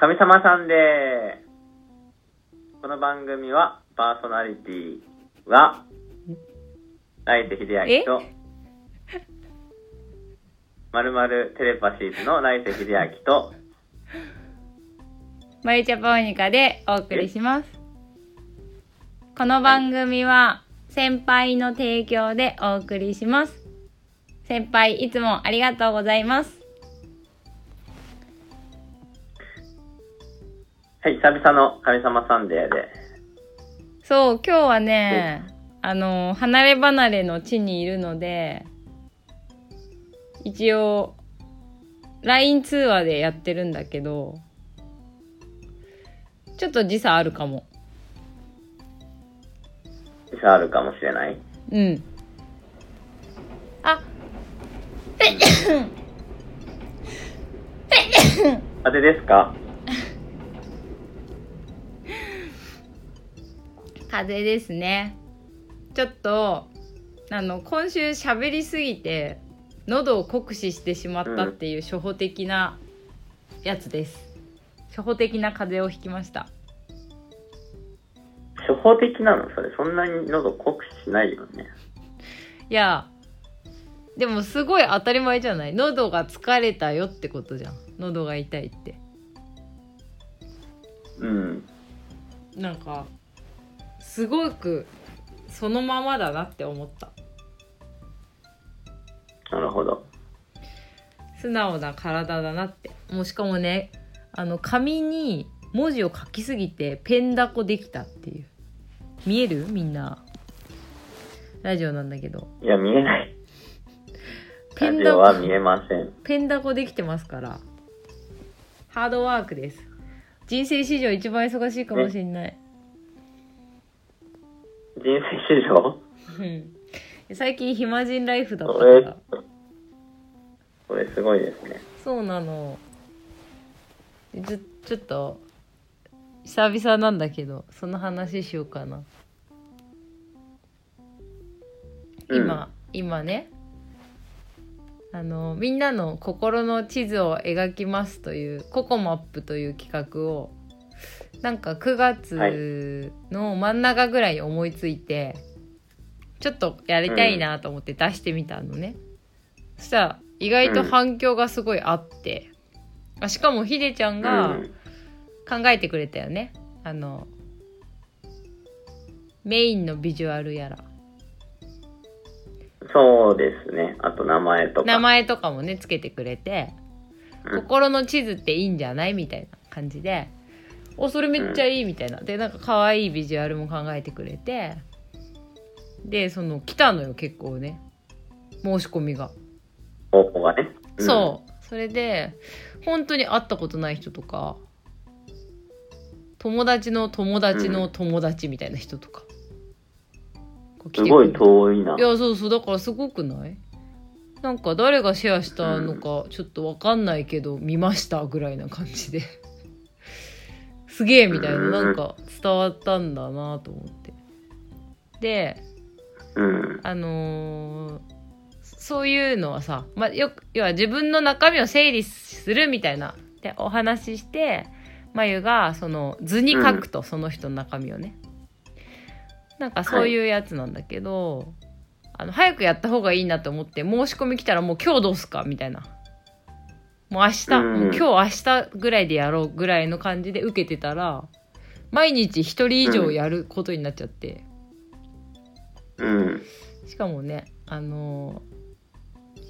神様さんでこの番組はパーソナリティは来世秀明とまるまるテレパシーズの来世秀明とマリチャポニカでお送りします。この番組は先輩の提供でお送りします。先輩いつもありがとうございます。はい久々の神様サンデーでそう、今日はね、あの、離れ離れの地にいるので、一応、LINE 通話でやってるんだけど、ちょっと時差あるかも。時差あるかもしれない？うん。あ、あれですか？風邪ですね。ちょっと、あの、今週喋りすぎて、喉を酷使してしまったっていう初歩的なやつです。初歩的な風邪をひきました。初歩的なの？それそんなに喉酷使しないよねいや、でもすごい当たり前じゃない？喉が疲れたよってことじゃん。喉が痛いって。うんなんか、すごくそのままだなって思った。なるほど。素直な体だなって。もうしかもねあの紙に文字を書きすぎてペンダコできたっていう。見える？みんな。ラジオなんだけど。いや見えない。ペンダコ。オは見えません。ペンダコできてますから。ハードワークです。人生史上一番忙しいかもしれない、人生史上？うん。最近暇人ライフだったか。らこれすごいですね。そうなの。ちょちょっと久々なんだけどその話しようかな。今、今ね。あのみんなの心の地図を描きますというココマップという企画をなんか9月の真ん中ぐらいに思いついて、ちょっとやりたいなと思って出してみたのね、そしたら意外と反響がすごいあって、あしかもひでちゃんうがん。考えてくれたよね。あのメインのビジュアルやら。そうですね。あと名前とか。名前とかもねつけてくれてうん。心の地図っていいんじゃない？みたいな感じでおそれめっちゃいいみたいな。でなんか可愛いビジュアルも考えてくれて。でその来たのよ結構ね。申し込みが、方法がね、う。ん。そうそれで本当に会ったことない人とか友達の友達の友達みたいな人とか、こう来すごい遠いな。いやそうそう。だからすごくない？なんか誰がシェアしたのかちょっとわかんないけど見ましたぐらいな感じですげえみたいなうん。なんか伝わったんだなと思って。でうん。あのーそういうのはさ、まあ、よく要は自分の中身を整理するみたいなでお話ししてまゆがその図に書くと、その人の中身をね。なんかそうい。うやつなんだけど、あの早くやった方がいいなと思って申し込み来たらもう今日どうすかみたいなもう明日、うん。もう今日明日ぐらいでやろうぐらいの感じで受けてたら毎日一人以上やることになっちゃって、うん。しかもねあの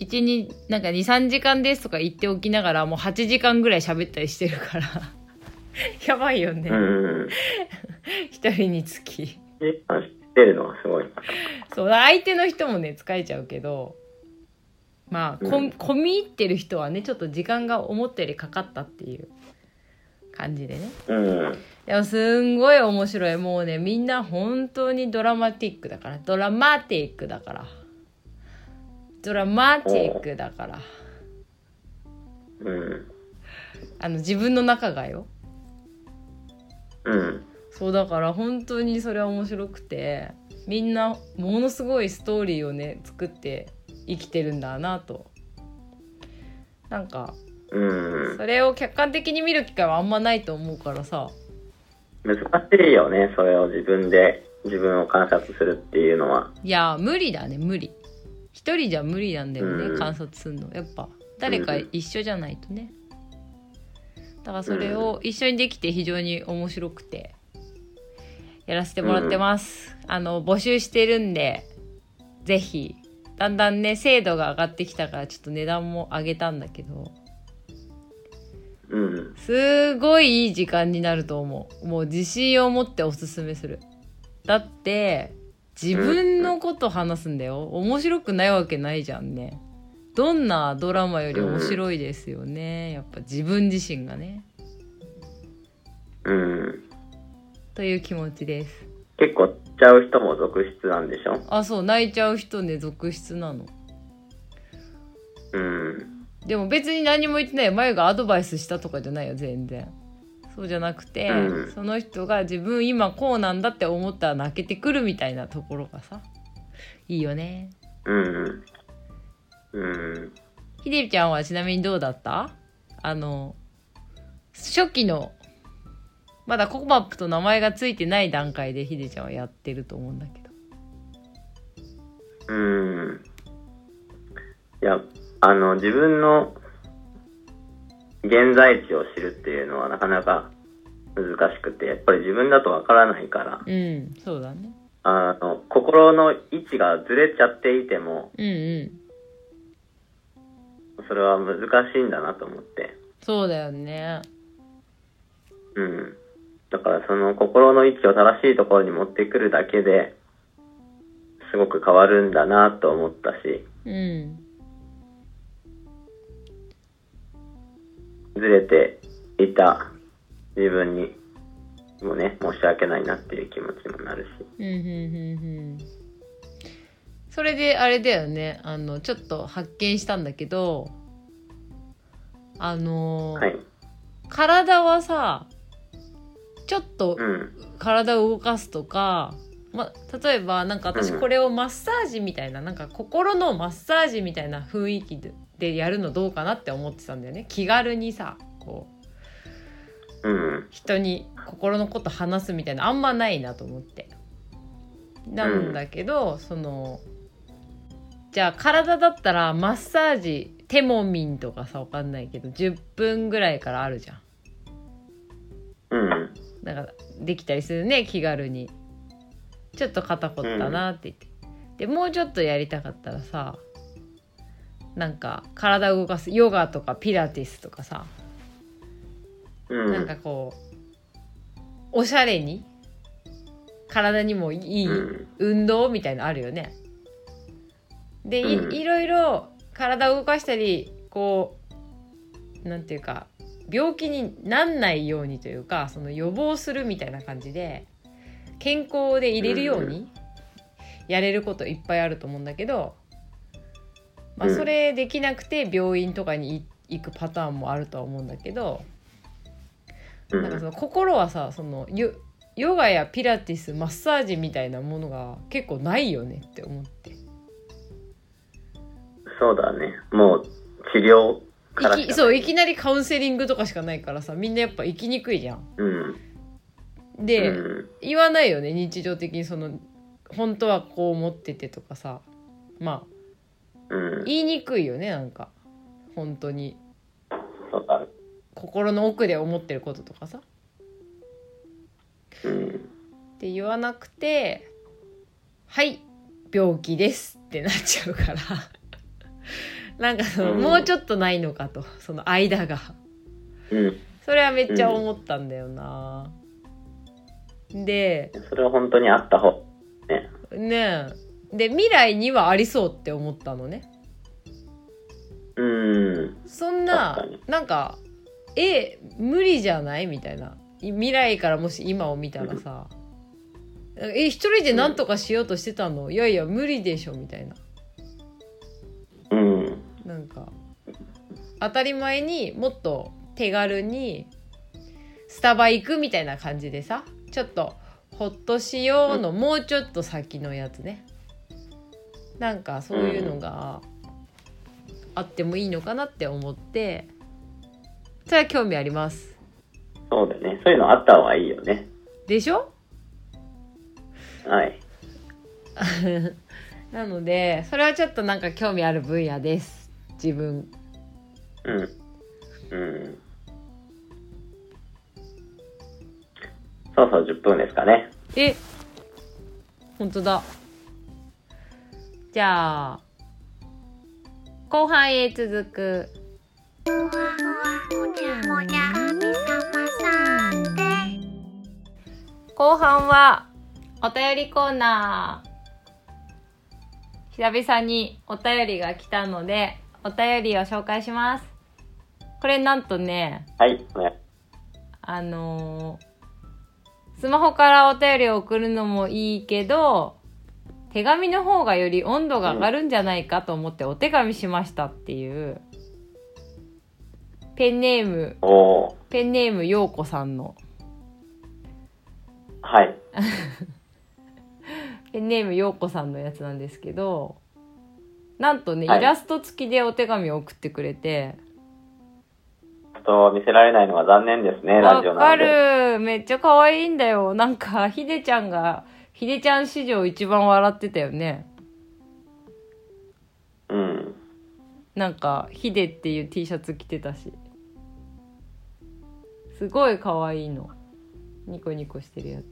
ー、1になんか23時間ですとか言っておきながらもう8時間ぐらい喋ったりしてるから。やばいよね。うん。一、人につき。で知ってるの？はすごい。なそう相手の人もね疲れちゃうけどまあこ、うん。込み入ってる人はねちょっと時間が思ったよりかかったっていう感じでね。うん。でもすんごい面白い。もうねみんな本当にドラマティックだから。ドラマティックだから。ドラマティックだから。うん。あの自分の中がよ。うん。そうだから本当にそれは面白くて。みんなものすごいストーリーをね作って生きてるんだなと。なんかうん。それを客観的に見る機会はあんまないと思うからさ。難しいよね、それを自分で、自分を観察するっていうのは。いや無理だね無理。一人じゃ無理なんだよね、うん。観察するの。やっぱ誰か一緒じゃないとね。だからそれを一緒にできて非常に面白くてやらせてもらってます、あの募集してるんでぜひだんだんね精度が上がってきたからちょっと値段も上げたんだけどうん。すごいいい時間になると思う。もう自信を持っておすすめする。だって自分のこと話すんだよ。面白くないわけないじゃんね。どんなドラマより面白いですよね。やっぱ自分自身がね。うん。という気持ちです。結構、ちゃう人も続出なんでしょ？あそう泣いちゃう人ね続出なの？うん。でも別に何も言ってないよ。眉がアドバイスしたとかじゃないよ全然。そうじゃなくて、うん。その人が自分今こうなんだって思ったら泣けてくるみたいなところがさいいよね。うん。うん。ひでちゃんはちなみにどうだった？あの初期のまだココマップと名前がついてない段階でひでちゃんはやってると思うんだけどうん。いや、あの、自分の現在地を知るっていうのはなかなか難しくて、やっぱり自分だとわからないから、うんそうだねあの、心の位置がずれちゃっていても、うんうんそれは難しいんだなと思って。そうだよねうん。だからその心の位置を正しいところに持ってくるだけで、すごく変わるんだなと思ったし、うんずれていた自分にもね、申し訳ないなっていう気持ちもなるし。うんうんうんうんそれであれだよねあのちょっと発見したんだけどあのーはい。体はさちょっとうん。体を動かすとか、ま、例えばなんか私うんこれをマッサージみたいななんか心のマッサージみたいな雰囲気ででやるのどうかなって思ってたんだよね気軽にさこううん。人に心のこと話すみたいなあんまないなと思ってなんだけど、そのじゃあ体だったらマッサージテモミンとかさわかんないけど10分ぐらいからあるじゃん。なんかできたりするね気軽に。ちょっと肩凝ったなって言って、でもうちょっとやりたかったらさなんか体を動かすヨガとかピラティスとかさうん。なんかこうおしゃれに体にもいいうん。運動みたいのあるよね。でい,、うん。いろいろ体を動かしたりこうなんていうか病気になんないようにというかその予防するみたいな感じで健康で入れるようにやれることいっぱいあると思うんだけど、まあ、うんそれできなくて病院とかに行くパターンもあるとは思うんだけど。うんなんかその心はさそのヨヨガやピラティスマッサージみたいなものが結構ないよねって思ってそうだね。もう、治療からいいきそういきなりカウンセリングとかしかないからさみんなやっぱ生きにくいじゃん。うん。で、うん。言わないよね日常的にその本当はこう思っててとかさまあうん。言いにくいよねなんか本当に。心の奥で思ってることとかさうん。って言わなくて「はい病気です」ってなっちゃうからなんかその、うん。もうちょっとないのかと。その間が。うん。それはめっちゃ思ったんだよな、でそれは本当にあった方。ね。ね。えで未来にはありそうって思ったのね。うん。そんな確かに。なんかえ無理じゃない？みたいな。い未来からもし今を見たらさ。え一人で何とかしようとしてたの？いやいや無理でしょみたいな。うん。なんか当たり前にもっと手軽にスタバ行くみたいな感じでさちょっとほっとしようのもうちょっと先のやつねなんかそういうのがあってもいいのかなって思ってそれは興味ありますそうだよね。そういうのあった方がいいよね。でしょ？はい。なのでそれはちょっとなんか興味ある分野です自分うん。うん。そろそろ10分ですかね。え本当だじゃあ後半へ続く後半はお便りコーナー久々にお便りが来たのでお便りを紹介しますこれなんとねはい。あのースマホからお便りを送るのもいいけど手紙の方がより温度が上がるんじゃないかと思ってお手紙しましたっていうペンネームおー。ペンネームようこさんのはい。ペンネームようこさんのやつなんですけどなんとね、はい。イラスト付きでお手紙を送ってくれて。ちょっと見せられないのが残念ですね、ラわかジオなので。るめっちゃ可愛いんだよ。なんかひでちゃんがひでちゃん史上一番笑ってたよね。うん。なんかヒデっていう T シャツ着てたし。すごい可愛いの。ニコニコしてるやつ。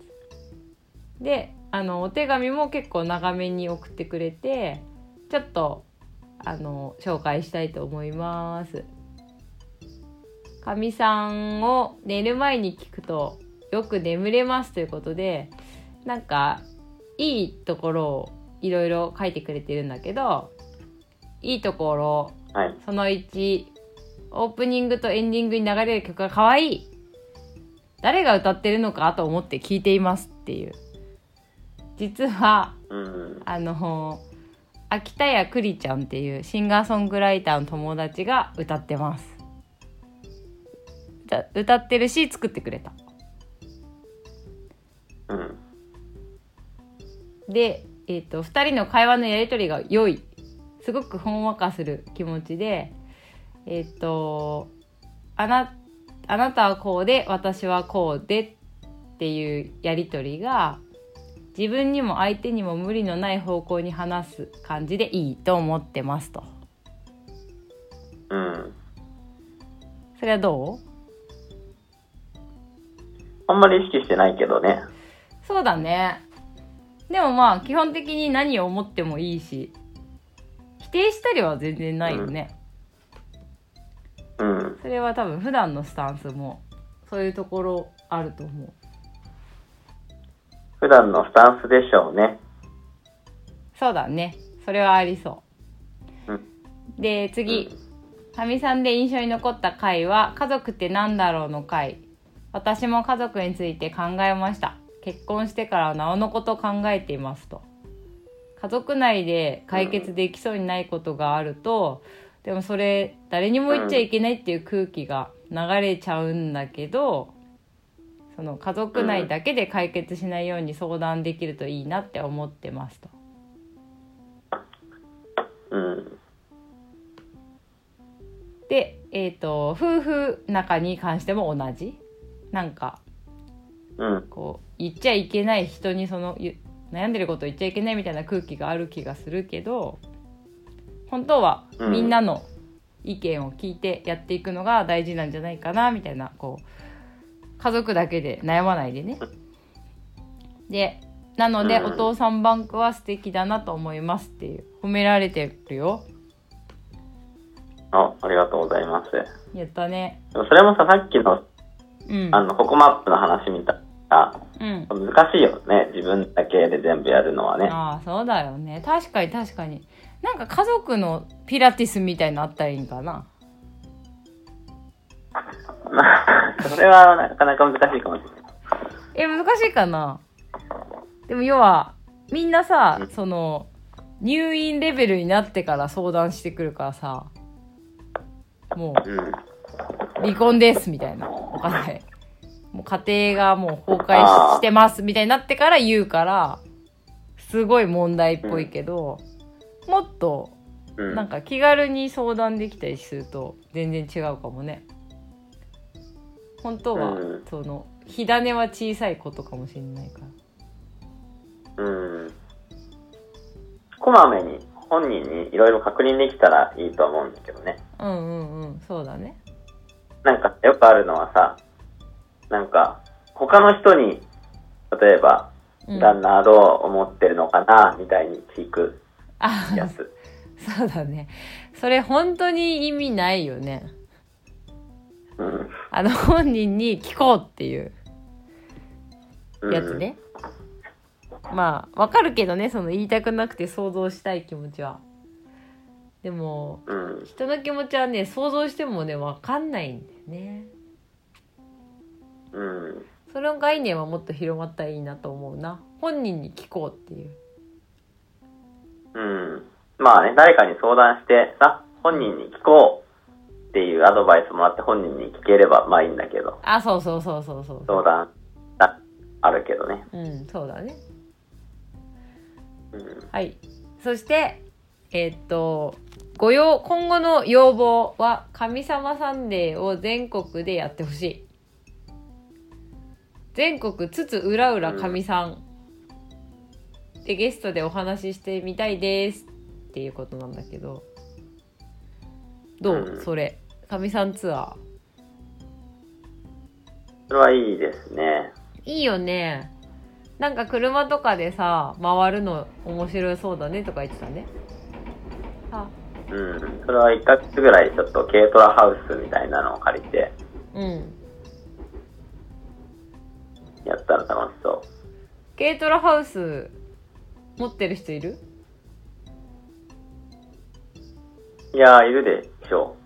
であのお手紙も結構長めに送ってくれてちょっとあの紹介したいと思いますかみさんを寝る前に聞くとよく眠れますということでなんかいいところをいろいろ書いてくれてるんだけどいいところはい。その1オープニングとエンディングに流れる曲が可愛い誰が歌ってるのかと思って聞いていますっていう実はうん。あの秋田屋くりちゃんっていうシンガーソングライターの友達が歌ってます。歌歌ってるし作ってくれた。うん。で、えー、と2人の会話のやり取りが良い。すごくほんわかする気持ちでえっ、とあなあなたはこうで私はこうでっていうやり取りが自分にも相手にも無理のない方向に話す感じでいいと思ってますとうん。それはどう？あんまり意識してないけどね。そうだねでもまあ基本的に何を思ってもいいし否定したりは全然ないよね、うん。それは多分普段のスタンスもそういうところあると思う普段のスタンスでしょうね。そうだね。それはありそう、うん。で次。かみさんで印象に残った回は「家族ってなんだろう?」の回。私も家族について考えました。結婚してからなおのことを考えていますと。家族内で解決できそうにないことがあると、でもそれ誰にも言っちゃいけないっていう空気が流れちゃうんだけどその家族内だけで解決しないように相談できるといいなって思ってますと。うん。で、えっと夫婦仲に関しても同じ？なんかうん。こう言っちゃいけない人にそのゆ悩んでることを言っちゃいけないみたいな空気がある気がするけど本当はうんみんなの意見を聞いてやっていくのが大事なんじゃないかなみたいなこう家族だけで悩まないでね。でなので、うんお父さんバンクは素敵だなと思いますっていう褒められてるよ。あ、ありがとうございます。やったね。それもさ、さっきの、うん。あの、ココマップの話みたいな、うん。難しいよね。自分だけで全部やるのはね。ああそうだよね確かに確かになんか家族のピラティスみたいなのあったらいいんかなまあ、それはなかなか難しいかもしれない。え、難しいかな？でも要は、みんなさう、んその、入院レベルになってから相談してくるからさ、もう、うん。離婚ですみたいな。わかんない。もう家庭がもう崩壊してますみたいになってから言うから、すごい問題っぽいけど、もっと、うん。なんか気軽に相談できたりすると全然違うかもね。本当は、うんその、火種は小さいことかもしれないから。うん。こまめに本人にいろいろ確認できたらいいとは思うんですけどね。うんうんうん、そうだね。なんかよくあるのはさ、なんか他の人に、例えば、うん、旦那はどう思ってるのかな、みたいに聞くあやつ。そうだね。それ本当に意味ないよね。うん。あの本人に聞こうっていううんやつ。ね。まあ、わかるけどね、その言いたくなくて想像したい気持ちは。でも、うん。人の気持ちはね、想像してもね、わかんないんだよね。うん。その概念はもっと広まったらいいなと思うな。本人に聞こうっていう。うん。まあね、誰かに相談してさ、本人に聞こうアドバイスもらって本人に聞ければまあいいんだけど、あ、そうそうそうそうそう。相談ああるけどね。うん、そうだね。うん。はい。そして、えーっと、ご要、今後の要望は、神様サンデーを全国でやってほしい。全国津々浦々神さん。で、ゲストでお話ししてみたいです。っていうことなんだけど。どう、うんそれ。神さんツアそれはいいですね。ー。いいよね。なんか車とかでさ、回るの面白そうだねとか言ってたね。あ、うん。それは1ヶ月ぐらいちょっと軽トラハウスみたいなのを借りてうん。やったら楽しそ軽トラハウス持ってる人いる？う。いやー、いるでしょ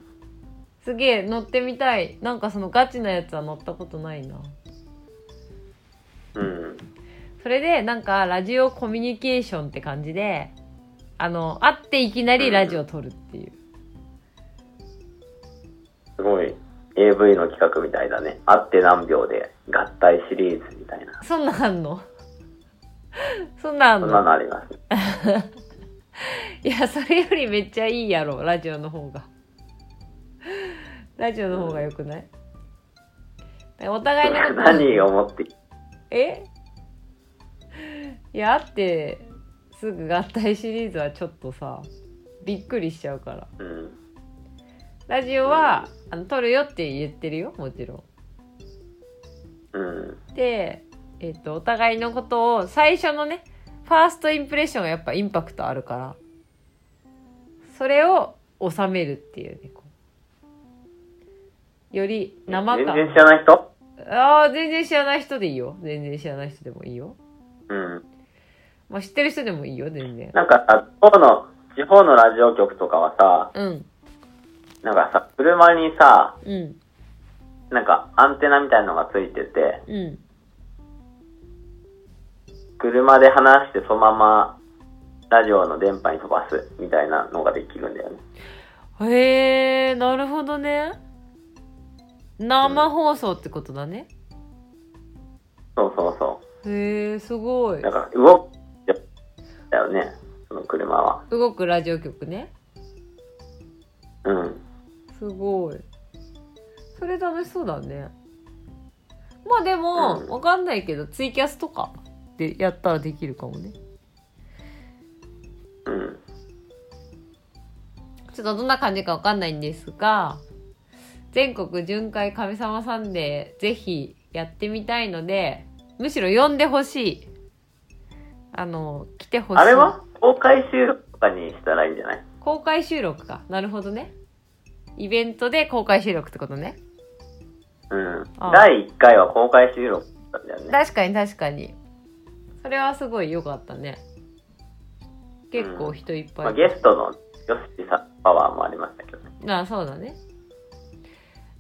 すげえ乗ってみたいなんかそのガチなやつは乗ったことないなう。うん。それでなんかラジオコミュニケーションって感じであの会っていきなりラジオ撮るっていうすごい AV の企画みたいだね。会って何秒で合体シリーズみたいな。そんなんあんの？そんなんあんそんなののあります。いやそれよりめっちゃいいやろラジオの方がラジオの方がよくない？お互いのこと。何を思って、え？いやあってすぐ合体シリーズはちょっとさびっくりしちゃうから。うん。ラジオはあの撮るよって言ってるよもちろうん。ん。でえっ、とお互いのことを最初のねファーストインプレッションがやっぱインパクトあるからそれを収めるっていうねこうより生感。全然知らない人？ああ全然知らない人でいいよ。全然知らない人でもいいよ。うん。まあ知ってる人でもいいよ全然。なんかさ、地方の、地方のラジオ局とかはさ、うん。なんかさ、車にさ、うん。なんかアンテナみたいのがついてて、うん。車で話してそのままラジオの電波に飛ばすみたいなのができるんだよね。へえなるほどね生放送ってことだね、そうそうそへえすごい。う。だから動く、だよね、その車は。動くラジオ局ね。うん。すごい。それ楽しそうだね。まあでも、うん。わかんないけどツイキャスとかでやったらできるかもね。うん。ちょっとどんな感じかわかんないんですが全国巡回神様サンデーぜひやってみたいのでむしろ呼んでほしい。あの来てほしい。あれは？公開収録とかにしたらいいんじゃない？公開収録か。なるほどね。イベントで公開収録ってことね。うん。あ第1回は公開収録だったんだよね。確かに確かに。それはすごい良かったね。結構人いっぱい、まあ、ゲストのヨッシーさんパワーもありましたけどね。あそうだね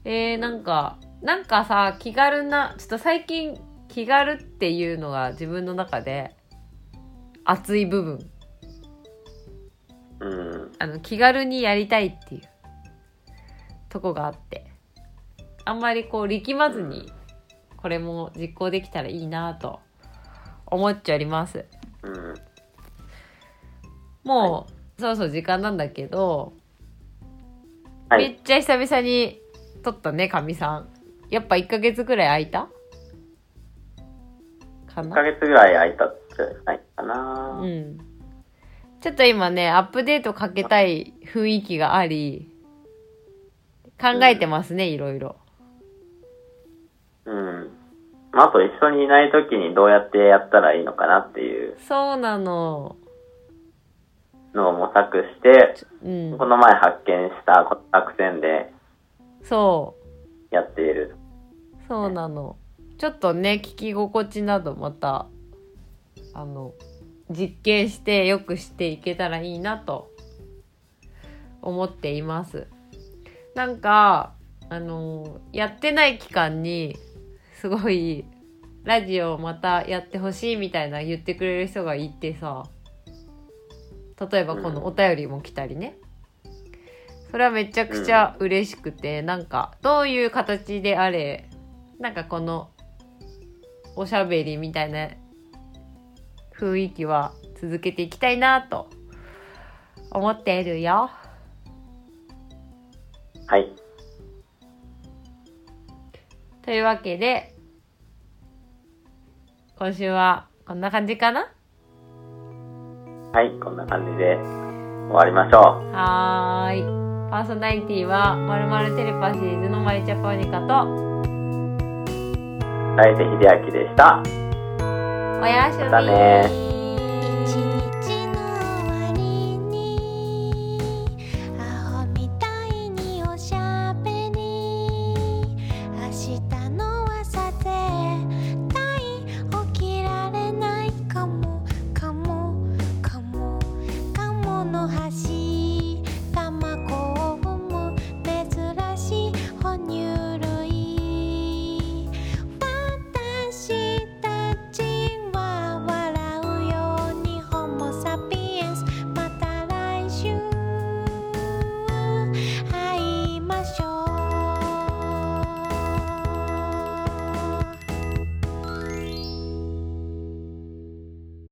えー、なんかなんかさ気軽なちょっと最近気軽っていうのが自分の中で熱い部分うん。あの気軽にやりたいっていうとこがあってあんまりこう力まずにこれも実行できたらいいなと思っちゃおりますうん。もう、そろそろ時間なんだけど、はい。めっちゃ久々に撮ったねかみさん。やっぱ1ヶ月くらい空いた？か1なヶ月ぐらい空いたんじゃないかな。うん。ちょっと今ねアップデートかけたい雰囲気があり考えてますね、いろいろ。うん。まあ、あと一緒にいない時にどうやってやったらいいのかなっていう。そうなの。のを模索して、うん。この前発見した作戦でそう。やっている。そうなの。ちょっとね聞き心地などまたあの実験してよくしていけたらいいなと思っています。なんかあのやってない期間にすごいラジオまたやってほしいみたいな言ってくれる人がいてさ。例えばこのお便りも来たりね、それはめちゃくちゃ嬉しくて、なんかどういう形であれなんかこのおしゃべりみたいな雰囲気は続けていきたいなと思っているよ。はい。というわけで今週はこんな感じかな？はい。こんな感じで終わりましょう。はーい。パーソナリティはまるまるテレパシーズのマリチャパニカと大勢秀明でした。おやすみまたね